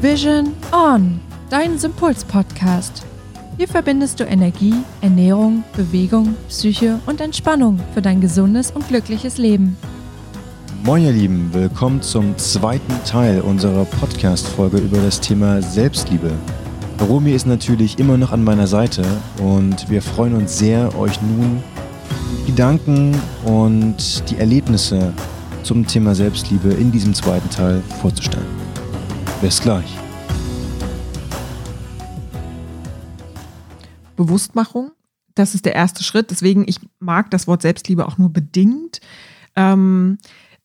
Vision On, dein Sympuls-Podcast. Hier verbindest du Energie, Ernährung, Bewegung, Psyche und Entspannung für dein gesundes und glückliches Leben. Moin ihr Lieben, willkommen zum zweiten Teil unserer Podcast-Folge über das Thema Selbstliebe. Romy ist natürlich immer noch an meiner Seite und wir freuen uns sehr, euch nun Gedanken und die Erlebnisse zum Thema Selbstliebe in diesem zweiten Teil vorzustellen. Bis gleich. Bewusstmachung, das ist der erste Schritt. Deswegen, ich mag das Wort Selbstliebe auch nur bedingt. Ähm,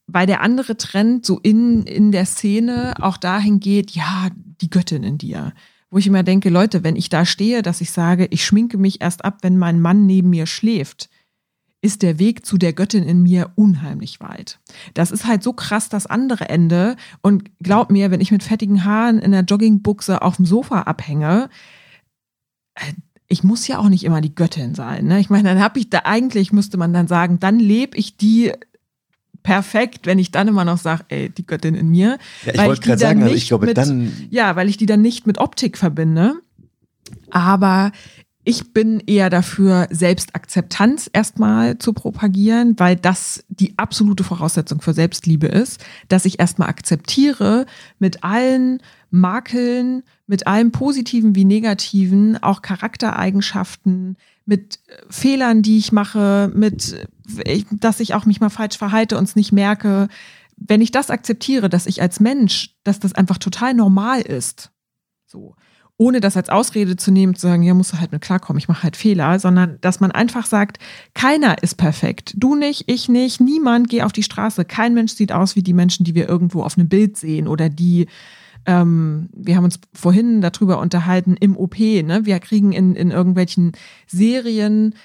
weil der andere Trend so in, in der Szene auch dahin geht, ja, die Göttin in dir. Wo ich immer denke, Leute, wenn ich da stehe, dass ich sage, ich schminke mich erst ab, wenn mein Mann neben mir schläft, ist der Weg zu der Göttin in mir unheimlich weit. Das ist halt so krass das andere Ende. Und glaub mir, wenn ich mit fettigen Haaren in der Joggingbuchse auf dem Sofa abhänge, äh, ich muss ja auch nicht immer die Göttin sein. Ne? Ich meine, dann habe ich da eigentlich, müsste man dann sagen, dann lebe ich die perfekt, wenn ich dann immer noch sage, ey, die Göttin in mir. Ja, ich wollte gerade sagen, also ich glaube, mit, dann. Ja, weil ich die dann nicht mit Optik verbinde. Aber ich bin eher dafür, Selbstakzeptanz erstmal zu propagieren, weil das die absolute Voraussetzung für Selbstliebe ist, dass ich erstmal akzeptiere mit allen Makeln, mit allem Positiven wie Negativen, auch Charaktereigenschaften, mit Fehlern, die ich mache, mit, dass ich auch mich mal falsch verhalte und es nicht merke. Wenn ich das akzeptiere, dass ich als Mensch, dass das einfach total normal ist, so, ohne das als Ausrede zu nehmen, zu sagen, ja, musst du halt mit klarkommen, ich mache halt Fehler, sondern dass man einfach sagt, keiner ist perfekt. Du nicht, ich nicht, niemand, geh auf die Straße. Kein Mensch sieht aus wie die Menschen, die wir irgendwo auf einem Bild sehen oder die, ähm, wir haben uns vorhin darüber unterhalten, im OP, ne? Wir kriegen in, in irgendwelchen Serien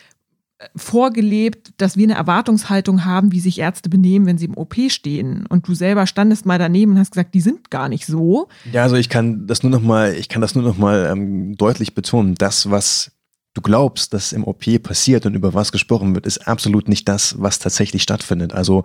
vorgelebt, dass wir eine Erwartungshaltung haben, wie sich Ärzte benehmen, wenn sie im OP stehen. Und du selber standest mal daneben und hast gesagt, die sind gar nicht so. Ja, also ich kann das nur noch mal, ich kann das nur noch mal ähm, deutlich betonen. Das, was du glaubst, dass im OP passiert und über was gesprochen wird, ist absolut nicht das, was tatsächlich stattfindet. Also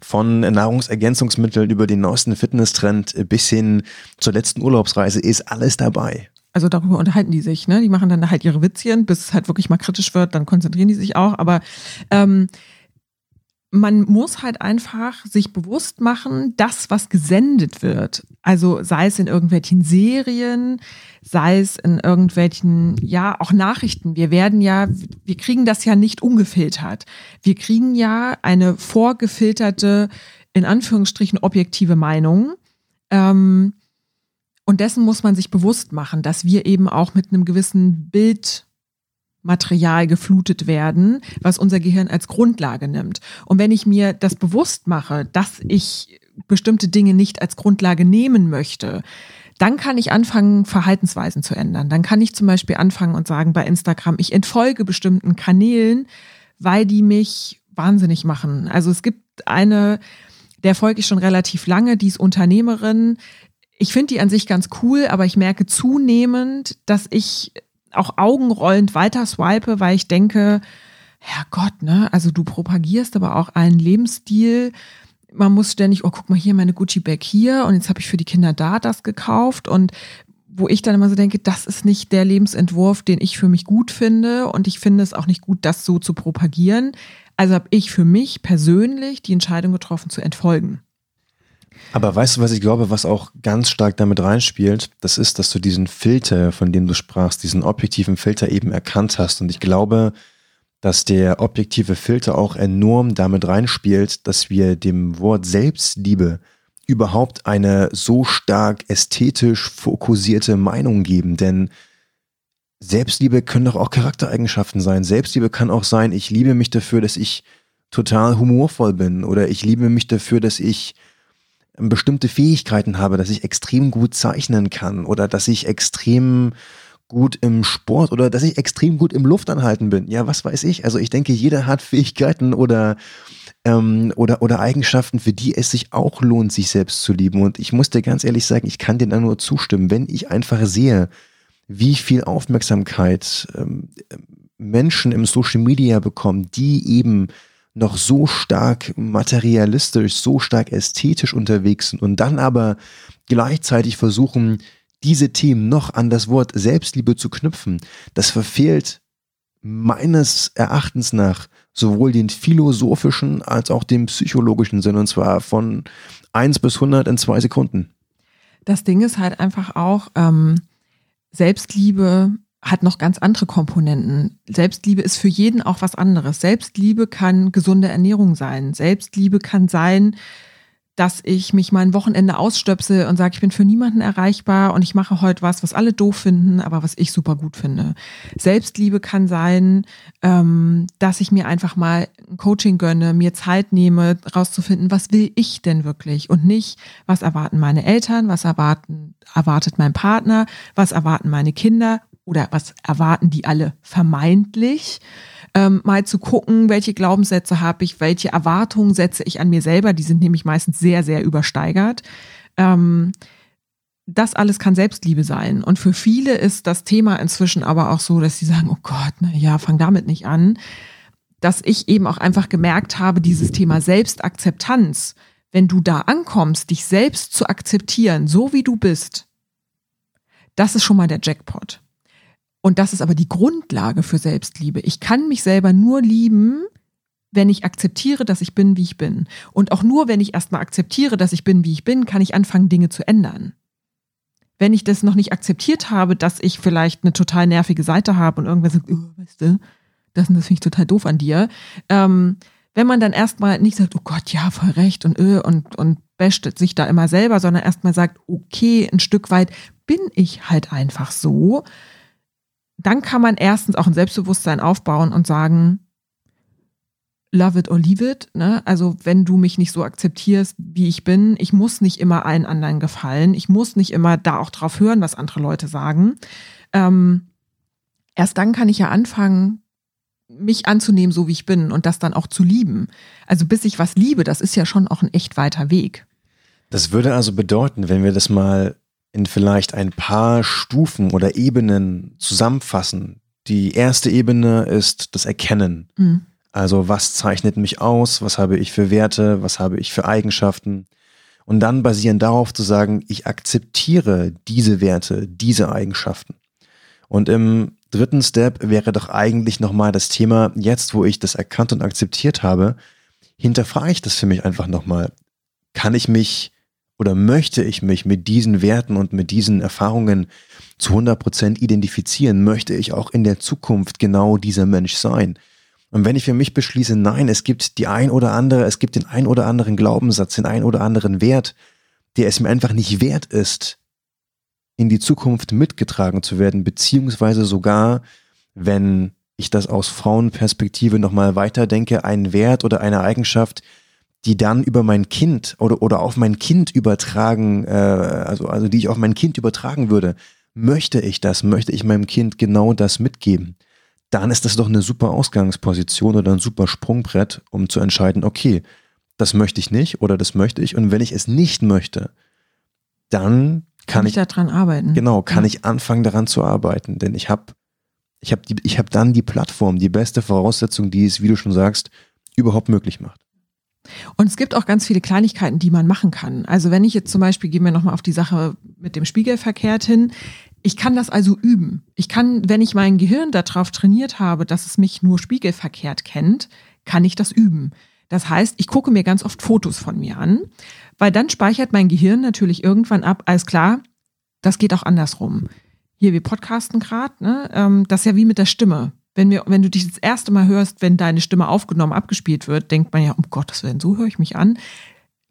von Nahrungsergänzungsmitteln über den neuesten Fitnesstrend bis hin zur letzten Urlaubsreise ist alles dabei. Also darüber unterhalten die sich, ne? Die machen dann halt ihre Witzchen, bis es halt wirklich mal kritisch wird, dann konzentrieren die sich auch. Aber ähm, man muss halt einfach sich bewusst machen, das, was gesendet wird, also sei es in irgendwelchen Serien, sei es in irgendwelchen, ja, auch Nachrichten. Wir werden ja, wir kriegen das ja nicht ungefiltert. Wir kriegen ja eine vorgefilterte, in Anführungsstrichen, objektive Meinung. Ähm, dessen muss man sich bewusst machen, dass wir eben auch mit einem gewissen Bildmaterial geflutet werden, was unser Gehirn als Grundlage nimmt. Und wenn ich mir das bewusst mache, dass ich bestimmte Dinge nicht als Grundlage nehmen möchte, dann kann ich anfangen, Verhaltensweisen zu ändern. Dann kann ich zum Beispiel anfangen und sagen bei Instagram, ich entfolge bestimmten Kanälen, weil die mich wahnsinnig machen. Also es gibt eine, der folge ich schon relativ lange, die ist Unternehmerin, ich finde die an sich ganz cool, aber ich merke zunehmend, dass ich auch augenrollend weiter swipe, weil ich denke, Herrgott, ne, also du propagierst aber auch einen Lebensstil. Man muss ständig, oh, guck mal hier, meine Gucci-Bag hier und jetzt habe ich für die Kinder da das gekauft und wo ich dann immer so denke, das ist nicht der Lebensentwurf, den ich für mich gut finde und ich finde es auch nicht gut, das so zu propagieren. Also habe ich für mich persönlich die Entscheidung getroffen, zu entfolgen. Aber weißt du, was ich glaube, was auch ganz stark damit reinspielt? Das ist, dass du diesen Filter, von dem du sprachst, diesen objektiven Filter eben erkannt hast. Und ich glaube, dass der objektive Filter auch enorm damit reinspielt, dass wir dem Wort Selbstliebe überhaupt eine so stark ästhetisch fokussierte Meinung geben. Denn Selbstliebe können doch auch Charaktereigenschaften sein. Selbstliebe kann auch sein, ich liebe mich dafür, dass ich total humorvoll bin oder ich liebe mich dafür, dass ich bestimmte Fähigkeiten habe, dass ich extrem gut zeichnen kann oder dass ich extrem gut im Sport oder dass ich extrem gut im Luftanhalten bin. Ja, was weiß ich. Also ich denke, jeder hat Fähigkeiten oder ähm, oder, oder Eigenschaften, für die es sich auch lohnt, sich selbst zu lieben. Und ich muss dir ganz ehrlich sagen, ich kann dir da nur zustimmen, wenn ich einfach sehe, wie viel Aufmerksamkeit ähm, Menschen im Social Media bekommen, die eben noch so stark materialistisch, so stark ästhetisch unterwegs sind und dann aber gleichzeitig versuchen, diese Themen noch an das Wort Selbstliebe zu knüpfen, das verfehlt meines Erachtens nach sowohl den philosophischen als auch den psychologischen Sinn und zwar von 1 bis 100 in zwei Sekunden. Das Ding ist halt einfach auch, ähm, Selbstliebe hat noch ganz andere Komponenten. Selbstliebe ist für jeden auch was anderes. Selbstliebe kann gesunde Ernährung sein. Selbstliebe kann sein, dass ich mich mein Wochenende ausstöpsel und sage, ich bin für niemanden erreichbar und ich mache heute was, was alle doof finden, aber was ich super gut finde. Selbstliebe kann sein, ähm, dass ich mir einfach mal ein Coaching gönne, mir Zeit nehme, rauszufinden, was will ich denn wirklich und nicht, was erwarten meine Eltern, was erwarten, erwartet mein Partner, was erwarten meine Kinder oder was erwarten die alle vermeintlich ähm, mal zu gucken, welche Glaubenssätze habe ich, welche Erwartungen setze ich an mir selber. Die sind nämlich meistens sehr, sehr übersteigert. Ähm, das alles kann Selbstliebe sein. Und für viele ist das Thema inzwischen aber auch so, dass sie sagen, oh Gott, na ja, fang damit nicht an. Dass ich eben auch einfach gemerkt habe, dieses Thema Selbstakzeptanz, wenn du da ankommst, dich selbst zu akzeptieren, so wie du bist, das ist schon mal der Jackpot. Und das ist aber die Grundlage für Selbstliebe. Ich kann mich selber nur lieben, wenn ich akzeptiere, dass ich bin, wie ich bin. Und auch nur, wenn ich erstmal akzeptiere, dass ich bin, wie ich bin, kann ich anfangen, Dinge zu ändern. Wenn ich das noch nicht akzeptiert habe, dass ich vielleicht eine total nervige Seite habe und irgendwer sagt, oh, weißt du, das, das finde ich total doof an dir. Ähm, wenn man dann erstmal nicht sagt, oh Gott, ja, voll recht und öh, und, und basht sich da immer selber, sondern erstmal sagt, okay, ein Stück weit bin ich halt einfach so, dann kann man erstens auch ein Selbstbewusstsein aufbauen und sagen, love it or leave it. Ne? Also wenn du mich nicht so akzeptierst, wie ich bin, ich muss nicht immer allen anderen gefallen. Ich muss nicht immer da auch drauf hören, was andere Leute sagen. Ähm, erst dann kann ich ja anfangen, mich anzunehmen, so wie ich bin und das dann auch zu lieben. Also bis ich was liebe, das ist ja schon auch ein echt weiter Weg. Das würde also bedeuten, wenn wir das mal in vielleicht ein paar Stufen oder Ebenen zusammenfassen. Die erste Ebene ist das Erkennen. Mhm. Also was zeichnet mich aus? Was habe ich für Werte? Was habe ich für Eigenschaften? Und dann basierend darauf zu sagen, ich akzeptiere diese Werte, diese Eigenschaften. Und im dritten Step wäre doch eigentlich nochmal das Thema, jetzt wo ich das erkannt und akzeptiert habe, hinterfrage ich das für mich einfach nochmal. Kann ich mich oder möchte ich mich mit diesen Werten und mit diesen Erfahrungen zu 100 Prozent identifizieren? Möchte ich auch in der Zukunft genau dieser Mensch sein? Und wenn ich für mich beschließe, nein, es gibt die ein oder andere, es gibt den ein oder anderen Glaubenssatz, den ein oder anderen Wert, der es mir einfach nicht wert ist, in die Zukunft mitgetragen zu werden, beziehungsweise sogar, wenn ich das aus Frauenperspektive nochmal weiterdenke, ein Wert oder eine Eigenschaft, die dann über mein Kind oder, oder auf mein Kind übertragen, äh, also, also die ich auf mein Kind übertragen würde, möchte ich das, möchte ich meinem Kind genau das mitgeben, dann ist das doch eine super Ausgangsposition oder ein super Sprungbrett, um zu entscheiden, okay, das möchte ich nicht oder das möchte ich. Und wenn ich es nicht möchte, dann kann, kann ich, ich daran arbeiten. Genau, kann ja. ich anfangen daran zu arbeiten, denn ich habe ich habe ich habe dann die Plattform, die beste Voraussetzung, die es, wie du schon sagst, überhaupt möglich macht. Und es gibt auch ganz viele Kleinigkeiten, die man machen kann. Also wenn ich jetzt zum Beispiel, gehen wir nochmal auf die Sache mit dem Spiegelverkehrt hin, ich kann das also üben. Ich kann, wenn ich mein Gehirn darauf trainiert habe, dass es mich nur spiegelverkehrt kennt, kann ich das üben. Das heißt, ich gucke mir ganz oft Fotos von mir an, weil dann speichert mein Gehirn natürlich irgendwann ab, alles klar, das geht auch andersrum. Hier, wir podcasten gerade, ne? Ähm, das ist ja wie mit der Stimme wenn, wir, wenn du dich das erste Mal hörst, wenn deine Stimme aufgenommen, abgespielt wird, denkt man ja, um Gottes Willen, so höre ich mich an.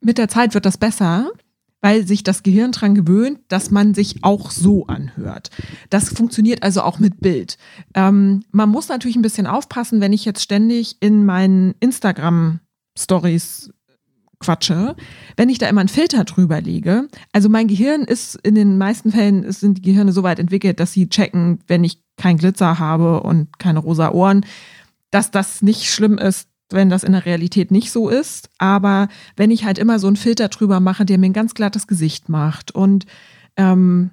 Mit der Zeit wird das besser, weil sich das Gehirn daran gewöhnt, dass man sich auch so anhört. Das funktioniert also auch mit Bild. Ähm, man muss natürlich ein bisschen aufpassen, wenn ich jetzt ständig in meinen Instagram-Stories quatsche, wenn ich da immer einen Filter drüber lege. Also mein Gehirn ist in den meisten Fällen sind die Gehirne so weit entwickelt, dass sie checken, wenn ich kein Glitzer habe und keine rosa Ohren, dass das nicht schlimm ist, wenn das in der Realität nicht so ist. Aber wenn ich halt immer so einen Filter drüber mache, der mir ein ganz glattes Gesicht macht und ähm,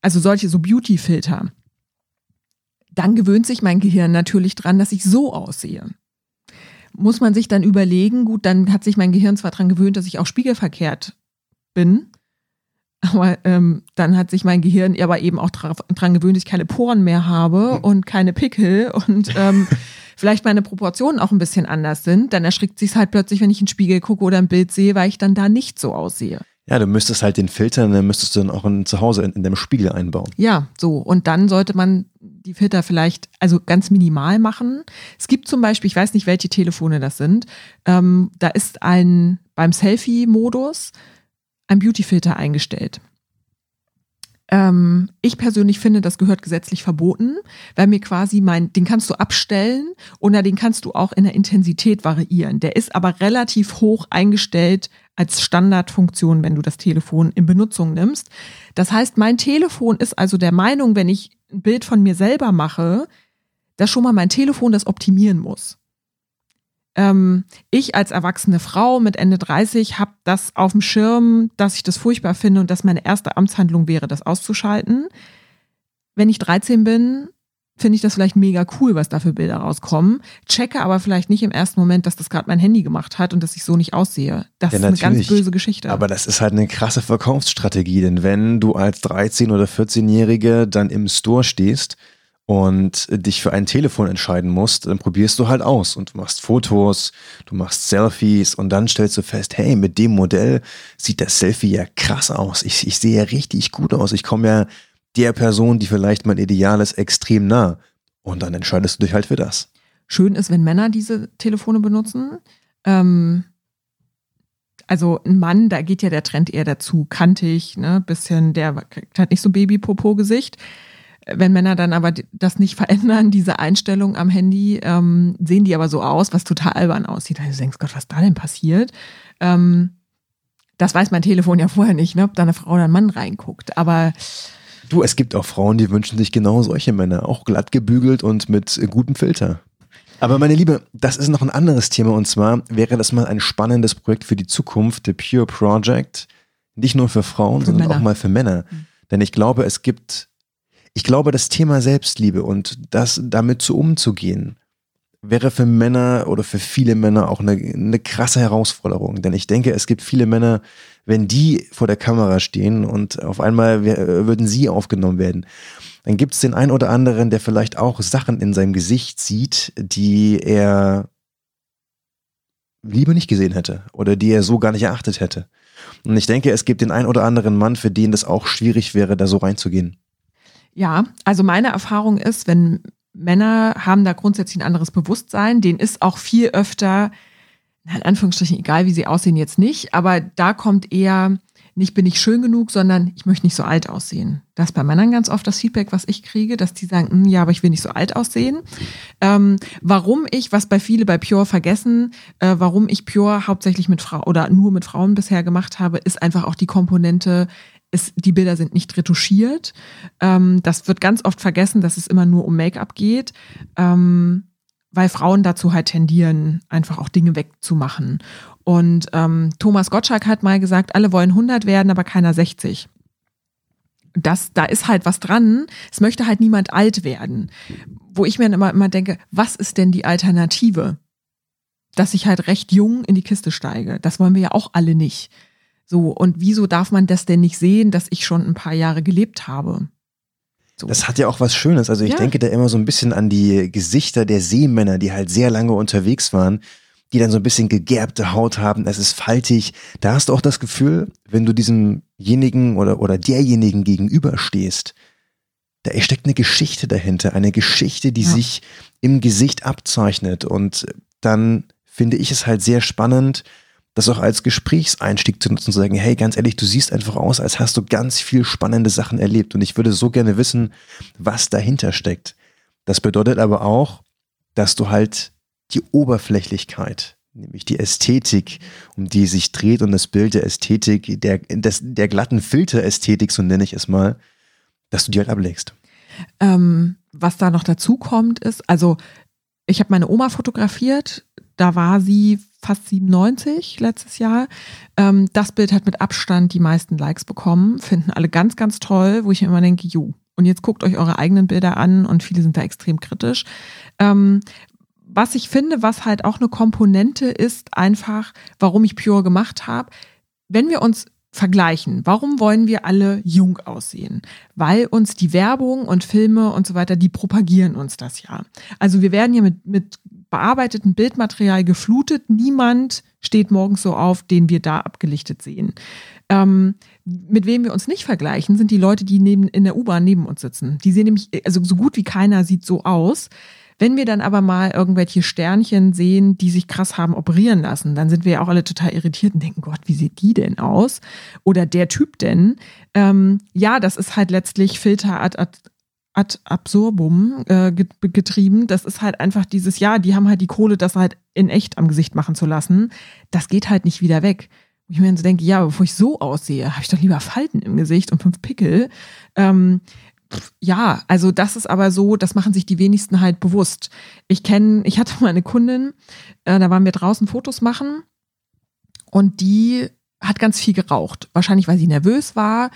also solche so Beauty-Filter, dann gewöhnt sich mein Gehirn natürlich dran, dass ich so aussehe muss man sich dann überlegen, gut, dann hat sich mein Gehirn zwar daran gewöhnt, dass ich auch spiegelverkehrt bin, Aber ähm, dann hat sich mein Gehirn aber eben auch dran, dran gewöhnt, dass ich keine Poren mehr habe hm. und keine Pickel und ähm, vielleicht meine Proportionen auch ein bisschen anders sind. Dann erschrickt sich halt plötzlich, wenn ich in den Spiegel gucke oder ein Bild sehe, weil ich dann da nicht so aussehe. Ja, du müsstest halt den Filter, dann müsstest du dann auch in, zu Hause in, in deinem Spiegel einbauen. Ja, so. Und dann sollte man die Filter vielleicht also ganz minimal machen. Es gibt zum Beispiel, ich weiß nicht, welche Telefone das sind, ähm, da ist ein beim Selfie-Modus ein Beauty-Filter eingestellt. Ähm, ich persönlich finde, das gehört gesetzlich verboten, weil mir quasi mein, den kannst du abstellen oder den kannst du auch in der Intensität variieren. Der ist aber relativ hoch eingestellt als Standardfunktion, wenn du das Telefon in Benutzung nimmst. Das heißt, mein Telefon ist also der Meinung, wenn ich ein Bild von mir selber mache, dass schon mal mein Telefon das optimieren muss ähm, ich als erwachsene Frau mit Ende 30 habe das auf dem Schirm, dass ich das furchtbar finde und dass meine erste Amtshandlung wäre, das auszuschalten. Wenn ich 13 bin, finde ich das vielleicht mega cool, was da für Bilder rauskommen. Checke aber vielleicht nicht im ersten Moment, dass das gerade mein Handy gemacht hat und dass ich so nicht aussehe. Das ja, ist eine ganz böse Geschichte. Aber das ist halt eine krasse Verkaufsstrategie, denn wenn du als 13- oder 14-Jährige dann im Store stehst und dich für ein Telefon entscheiden musst, dann probierst du halt aus und du machst Fotos, du machst Selfies und dann stellst du fest, hey, mit dem Modell sieht das Selfie ja krass aus. Ich, ich sehe ja richtig gut aus. Ich komme ja der Person, die vielleicht mein Ideal ist, extrem nah. Und dann entscheidest du dich halt für das. Schön ist, wenn Männer diese Telefone benutzen. Ähm, also ein Mann, da geht ja der Trend eher dazu, kantig, ne, bisschen, der hat nicht so Baby-Popo-Gesicht. Wenn Männer dann aber das nicht verändern, diese Einstellung am Handy, ähm, sehen die aber so aus, was total albern aussieht. Also du denkst, Gott, was da denn passiert? Ähm, das weiß mein Telefon ja vorher nicht, ne, ob da eine Frau oder ein Mann reinguckt. Aber Du, es gibt auch Frauen, die wünschen sich genau solche Männer, auch glatt gebügelt und mit gutem Filter. Aber meine Liebe, das ist noch ein anderes Thema und zwar wäre das mal ein spannendes Projekt für die Zukunft, The Pure Project. Nicht nur für Frauen, für sondern Männer. auch mal für Männer. Mhm. Denn ich glaube, es gibt ich glaube, das Thema Selbstliebe und das damit so umzugehen, wäre für Männer oder für viele Männer auch eine, eine krasse Herausforderung. Denn ich denke, es gibt viele Männer, wenn die vor der Kamera stehen und auf einmal würden sie aufgenommen werden, dann gibt es den einen oder anderen, der vielleicht auch Sachen in seinem Gesicht sieht, die er lieber nicht gesehen hätte oder die er so gar nicht erachtet hätte. Und ich denke, es gibt den einen oder anderen Mann, für den das auch schwierig wäre, da so reinzugehen. Ja, also meine Erfahrung ist, wenn Männer haben da grundsätzlich ein anderes Bewusstsein, denen ist auch viel öfter, in Anführungsstrichen, egal wie sie aussehen, jetzt nicht, aber da kommt eher, nicht bin ich schön genug, sondern ich möchte nicht so alt aussehen. Das ist bei Männern ganz oft das Feedback, was ich kriege, dass die sagen, hm, ja, aber ich will nicht so alt aussehen. Ähm, warum ich, was bei viele bei Pure vergessen, äh, warum ich Pure hauptsächlich mit Frauen oder nur mit Frauen bisher gemacht habe, ist einfach auch die Komponente, ist, die Bilder sind nicht retuschiert. Ähm, das wird ganz oft vergessen, dass es immer nur um Make-up geht, ähm, weil Frauen dazu halt tendieren, einfach auch Dinge wegzumachen. Und ähm, Thomas Gottschalk hat mal gesagt, alle wollen 100 werden, aber keiner 60. Das, da ist halt was dran. Es möchte halt niemand alt werden. Wo ich mir immer, immer denke, was ist denn die Alternative? Dass ich halt recht jung in die Kiste steige. Das wollen wir ja auch alle nicht. So, und wieso darf man das denn nicht sehen, dass ich schon ein paar Jahre gelebt habe? So. Das hat ja auch was Schönes. Also ich ja. denke da immer so ein bisschen an die Gesichter der Seemänner, die halt sehr lange unterwegs waren, die dann so ein bisschen gegerbte Haut haben. Es ist faltig. Da hast du auch das Gefühl, wenn du diesemjenigen oder, oder derjenigen gegenüberstehst, da steckt eine Geschichte dahinter. Eine Geschichte, die ja. sich im Gesicht abzeichnet. Und dann finde ich es halt sehr spannend, das auch als Gesprächseinstieg zu nutzen, zu sagen, hey, ganz ehrlich, du siehst einfach aus, als hast du ganz viel spannende Sachen erlebt und ich würde so gerne wissen, was dahinter steckt. Das bedeutet aber auch, dass du halt die Oberflächlichkeit, nämlich die Ästhetik, um die sich dreht und das Bild der Ästhetik, der, des, der glatten Filterästhetik, so nenne ich es mal, dass du die halt ablegst. Ähm, was da noch dazu kommt, ist, also ich habe meine Oma fotografiert, da war sie fast 97 letztes Jahr. Ähm, das Bild hat mit Abstand die meisten Likes bekommen, finden alle ganz, ganz toll, wo ich mir immer denke, jo, und jetzt guckt euch eure eigenen Bilder an und viele sind da extrem kritisch. Ähm, was ich finde, was halt auch eine Komponente ist, einfach, warum ich Pure gemacht habe, wenn wir uns vergleichen. Warum wollen wir alle jung aussehen? Weil uns die Werbung und Filme und so weiter, die propagieren uns das ja. Also wir werden ja mit, mit bearbeitetem Bildmaterial geflutet. Niemand steht morgens so auf, den wir da abgelichtet sehen. Ähm, mit wem wir uns nicht vergleichen, sind die Leute, die neben, in der U-Bahn neben uns sitzen. Die sehen nämlich, also so gut wie keiner sieht so aus. Wenn wir dann aber mal irgendwelche Sternchen sehen, die sich krass haben operieren lassen, dann sind wir ja auch alle total irritiert und denken, Gott, wie sieht die denn aus? Oder der Typ denn? Ähm, ja, das ist halt letztlich Filter ad, ad, ad absurdum äh, getrieben. Das ist halt einfach dieses, ja, die haben halt die Kohle, das halt in echt am Gesicht machen zu lassen. Das geht halt nicht wieder weg. Ich mir dann so denke, ja, bevor ich so aussehe, habe ich doch lieber Falten im Gesicht und fünf Pickel. Ähm, ja, also das ist aber so, das machen sich die wenigsten halt bewusst. Ich kenne, ich hatte mal eine Kundin, äh, da waren wir draußen Fotos machen und die hat ganz viel geraucht. Wahrscheinlich, weil sie nervös war.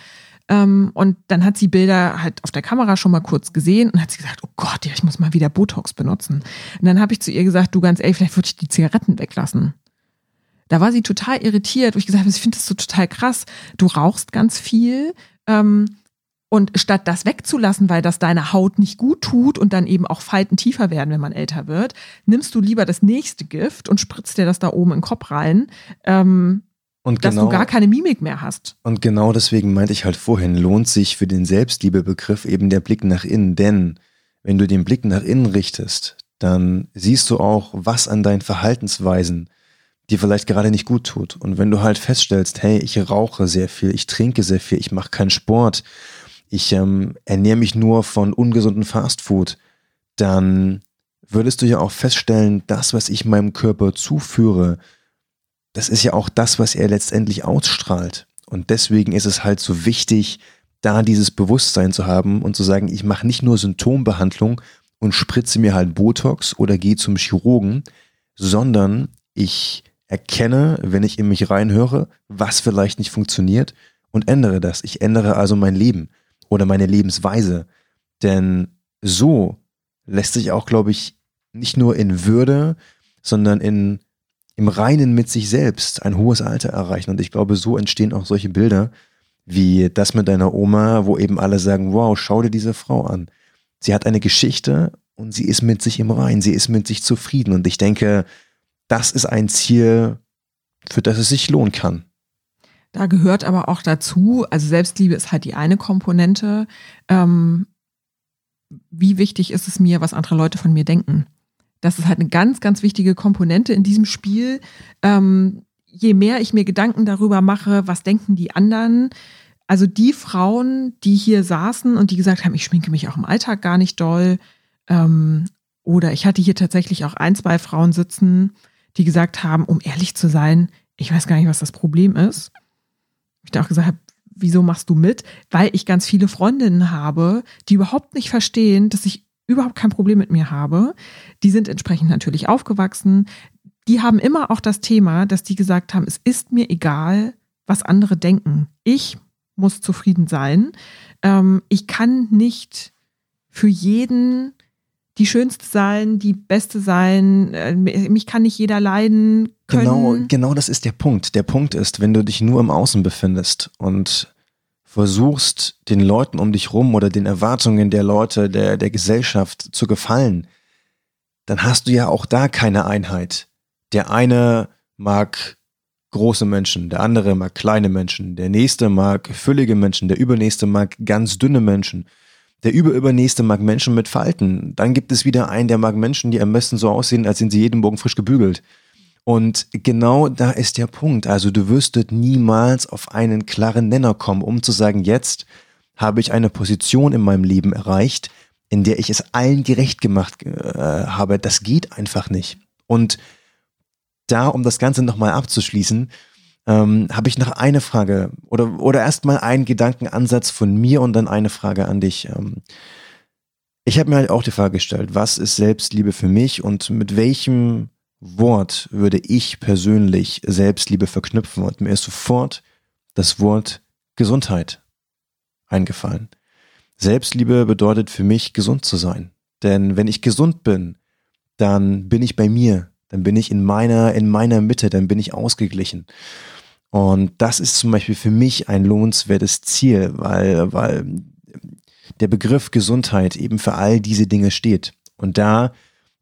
Ähm, und dann hat sie Bilder halt auf der Kamera schon mal kurz gesehen und hat sie gesagt, oh Gott, ja, ich muss mal wieder Botox benutzen. Und dann habe ich zu ihr gesagt, du ganz ehrlich, vielleicht würde ich die Zigaretten weglassen. Da war sie total irritiert, wo ich gesagt habe, ich finde das so total krass. Du rauchst ganz viel. Ähm, und statt das wegzulassen, weil das deine Haut nicht gut tut und dann eben auch Falten tiefer werden, wenn man älter wird, nimmst du lieber das nächste Gift und spritzt dir das da oben in den Kopf rein, ähm, und dass genau, du gar keine Mimik mehr hast. Und genau deswegen meinte ich halt vorhin, lohnt sich für den Selbstliebebegriff eben der Blick nach innen. Denn wenn du den Blick nach innen richtest, dann siehst du auch, was an deinen Verhaltensweisen dir vielleicht gerade nicht gut tut. Und wenn du halt feststellst, hey, ich rauche sehr viel, ich trinke sehr viel, ich mache keinen Sport, ich ähm, ernähre mich nur von ungesundem Fastfood, dann würdest du ja auch feststellen, das, was ich meinem Körper zuführe, das ist ja auch das, was er letztendlich ausstrahlt. Und deswegen ist es halt so wichtig, da dieses Bewusstsein zu haben und zu sagen, ich mache nicht nur Symptombehandlung und spritze mir halt Botox oder gehe zum Chirurgen, sondern ich erkenne, wenn ich in mich reinhöre, was vielleicht nicht funktioniert und ändere das. Ich ändere also mein Leben oder meine Lebensweise. Denn so lässt sich auch, glaube ich, nicht nur in Würde, sondern in, im Reinen mit sich selbst ein hohes Alter erreichen. Und ich glaube, so entstehen auch solche Bilder wie das mit deiner Oma, wo eben alle sagen, wow, schau dir diese Frau an. Sie hat eine Geschichte und sie ist mit sich im Reinen, sie ist mit sich zufrieden. Und ich denke, das ist ein Ziel, für das es sich lohnen kann. Da gehört aber auch dazu, also Selbstliebe ist halt die eine Komponente. Ähm, wie wichtig ist es mir, was andere Leute von mir denken? Das ist halt eine ganz, ganz wichtige Komponente in diesem Spiel. Ähm, je mehr ich mir Gedanken darüber mache, was denken die anderen, also die Frauen, die hier saßen und die gesagt haben, ich schminke mich auch im Alltag gar nicht doll, ähm, oder ich hatte hier tatsächlich auch ein, zwei Frauen sitzen, die gesagt haben, um ehrlich zu sein, ich weiß gar nicht, was das Problem ist ich da auch gesagt habe, wieso machst du mit? Weil ich ganz viele Freundinnen habe, die überhaupt nicht verstehen, dass ich überhaupt kein Problem mit mir habe. Die sind entsprechend natürlich aufgewachsen. Die haben immer auch das Thema, dass die gesagt haben, es ist mir egal, was andere denken. Ich muss zufrieden sein. Ähm, ich kann nicht für jeden die schönste sein, die beste sein. Äh, mich kann nicht jeder leiden können. Genau, genau das ist der Punkt. Der Punkt ist, wenn du dich nur im Außen befindest und versuchst, den Leuten um dich rum oder den Erwartungen der Leute, der, der Gesellschaft zu gefallen, dann hast du ja auch da keine Einheit. Der eine mag große Menschen, der andere mag kleine Menschen, der nächste mag füllige Menschen, der übernächste mag ganz dünne Menschen. Der Überübernächste mag Menschen mit Falten. Dann gibt es wieder einen, der mag Menschen, die am besten so aussehen, als sind sie jeden Morgen frisch gebügelt. Und genau da ist der Punkt. Also du wirst dort niemals auf einen klaren Nenner kommen, um zu sagen, jetzt habe ich eine Position in meinem Leben erreicht, in der ich es allen gerecht gemacht äh, habe. Das geht einfach nicht. Und da, um das Ganze nochmal abzuschließen, ähm, habe ich noch eine Frage oder, oder erstmal einen Gedankenansatz von mir und dann eine Frage an dich. Ähm, ich habe mir halt auch die Frage gestellt, was ist Selbstliebe für mich und mit welchem Wort würde ich persönlich Selbstliebe verknüpfen? Und mir ist sofort das Wort Gesundheit eingefallen. Selbstliebe bedeutet für mich, gesund zu sein. Denn wenn ich gesund bin, dann bin ich bei mir, dann bin ich in meiner, in meiner Mitte, dann bin ich ausgeglichen. Und das ist zum Beispiel für mich ein lohnenswertes Ziel, weil, weil der Begriff Gesundheit eben für all diese Dinge steht. Und da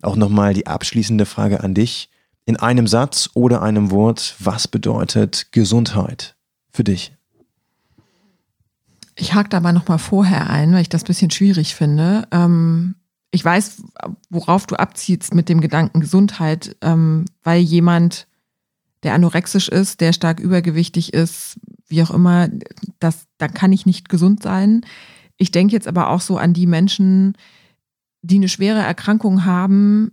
auch nochmal die abschließende Frage an dich. In einem Satz oder einem Wort, was bedeutet Gesundheit für dich? Ich hake da mal nochmal vorher ein, weil ich das ein bisschen schwierig finde. Ähm, ich weiß, worauf du abziehst mit dem Gedanken Gesundheit, ähm, weil jemand, der anorexisch ist, der stark übergewichtig ist, wie auch immer, das, da kann ich nicht gesund sein. Ich denke jetzt aber auch so an die Menschen, die eine schwere Erkrankung haben,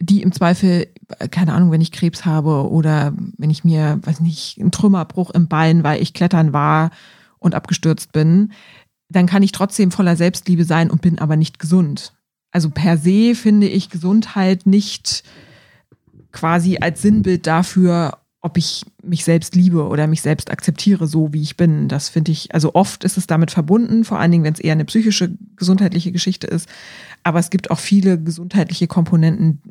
die im Zweifel, keine Ahnung, wenn ich Krebs habe oder wenn ich mir, weiß nicht, einen Trümmerbruch im Bein, weil ich klettern war und abgestürzt bin, dann kann ich trotzdem voller Selbstliebe sein und bin aber nicht gesund. Also per se finde ich Gesundheit nicht quasi als Sinnbild dafür, ob ich mich selbst liebe oder mich selbst akzeptiere, so wie ich bin. Das finde ich, also oft ist es damit verbunden, vor allen Dingen, wenn es eher eine psychische, gesundheitliche Geschichte ist. Aber es gibt auch viele gesundheitliche Komponenten,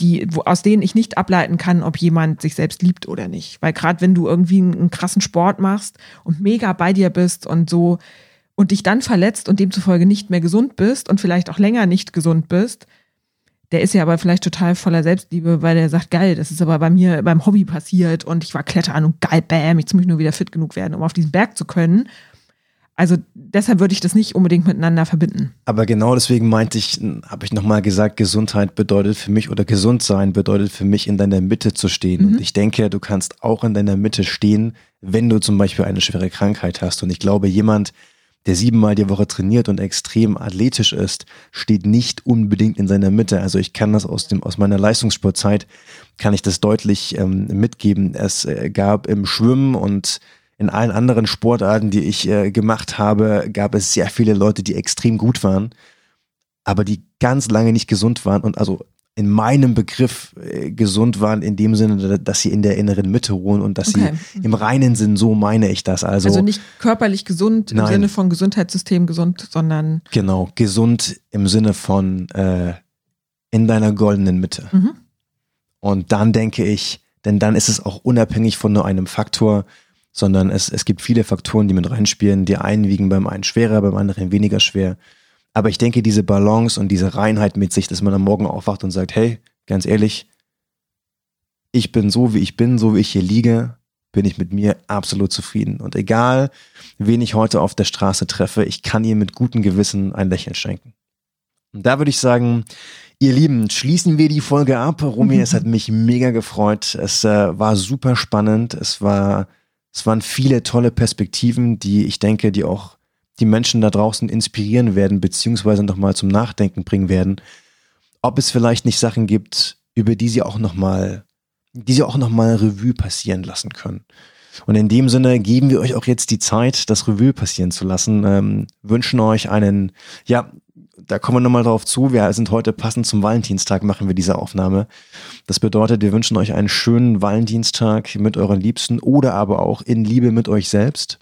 die, wo, aus denen ich nicht ableiten kann, ob jemand sich selbst liebt oder nicht. Weil gerade wenn du irgendwie einen, einen krassen Sport machst und mega bei dir bist und so und dich dann verletzt und demzufolge nicht mehr gesund bist und vielleicht auch länger nicht gesund bist, der ist ja aber vielleicht total voller Selbstliebe, weil er sagt, geil, das ist aber bei mir beim Hobby passiert und ich war klettern und geil, bam, jetzt muss ich nur wieder fit genug werden, um auf diesen Berg zu können. Also deshalb würde ich das nicht unbedingt miteinander verbinden. Aber genau deswegen meinte ich, habe ich nochmal gesagt, Gesundheit bedeutet für mich oder gesund sein bedeutet für mich in deiner Mitte zu stehen. Mhm. Und ich denke, du kannst auch in deiner Mitte stehen, wenn du zum Beispiel eine schwere Krankheit hast. Und ich glaube, jemand, der siebenmal die Woche trainiert und extrem athletisch ist, steht nicht unbedingt in seiner Mitte. Also ich kann das aus dem aus meiner Leistungssportzeit kann ich das deutlich ähm, mitgeben. Es äh, gab im Schwimmen und in allen anderen Sportarten, die ich äh, gemacht habe, gab es sehr viele Leute, die extrem gut waren, aber die ganz lange nicht gesund waren und also in meinem Begriff äh, gesund waren, in dem Sinne, dass sie in der inneren Mitte ruhen und dass okay. sie im reinen Sinn, so meine ich das. Also, also nicht körperlich gesund im nein. Sinne von Gesundheitssystem gesund, sondern. Genau, gesund im Sinne von äh, in deiner goldenen Mitte. Mhm. Und dann denke ich, denn dann ist es auch unabhängig von nur einem Faktor, sondern es, es gibt viele Faktoren, die mit reinspielen. Die einen wiegen beim einen schwerer, beim anderen weniger schwer. Aber ich denke, diese Balance und diese Reinheit mit sich, dass man am Morgen aufwacht und sagt, hey, ganz ehrlich, ich bin so, wie ich bin, so wie ich hier liege, bin ich mit mir absolut zufrieden. Und egal, wen ich heute auf der Straße treffe, ich kann ihr mit gutem Gewissen ein Lächeln schenken. Und da würde ich sagen, ihr Lieben, schließen wir die Folge ab. Romy, es hat mich mega gefreut. Es äh, war super spannend. Es war, es waren viele tolle Perspektiven, die ich denke, die auch die Menschen da draußen inspirieren werden, beziehungsweise nochmal zum Nachdenken bringen werden, ob es vielleicht nicht Sachen gibt, über die sie auch nochmal, die sie auch nochmal Revue passieren lassen können. Und in dem Sinne geben wir euch auch jetzt die Zeit, das Revue passieren zu lassen, ähm, wünschen euch einen, ja, da kommen wir nochmal drauf zu. Wir sind heute passend zum Valentinstag, machen wir diese Aufnahme. Das bedeutet, wir wünschen euch einen schönen Valentinstag mit euren Liebsten oder aber auch in Liebe mit euch selbst.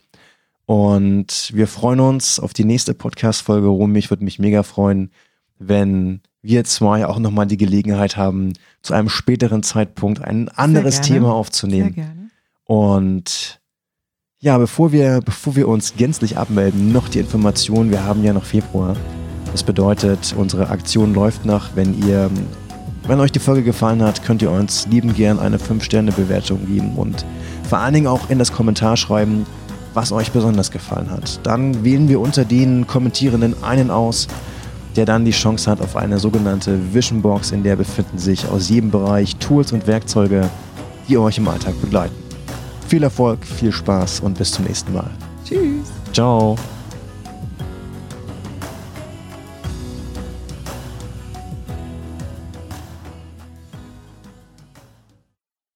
Und wir freuen uns auf die nächste Podcast-Folge. Rum. Ich würde mich mega freuen, wenn wir zwei auch nochmal die Gelegenheit haben, zu einem späteren Zeitpunkt ein anderes Thema aufzunehmen. Sehr gerne. Und ja, bevor wir, bevor wir uns gänzlich abmelden, noch die Information, wir haben ja noch Februar. Das bedeutet, unsere Aktion läuft nach, wenn ihr, wenn euch die Folge gefallen hat, könnt ihr uns lieben gern eine 5-Sterne-Bewertung geben und vor allen Dingen auch in das Kommentar schreiben, was euch besonders gefallen hat. Dann wählen wir unter den Kommentierenden einen aus, der dann die Chance hat auf eine sogenannte Vision Box, in der befinden sich aus jedem Bereich Tools und Werkzeuge, die euch im Alltag begleiten. Viel Erfolg, viel Spaß und bis zum nächsten Mal. Tschüss. Ciao.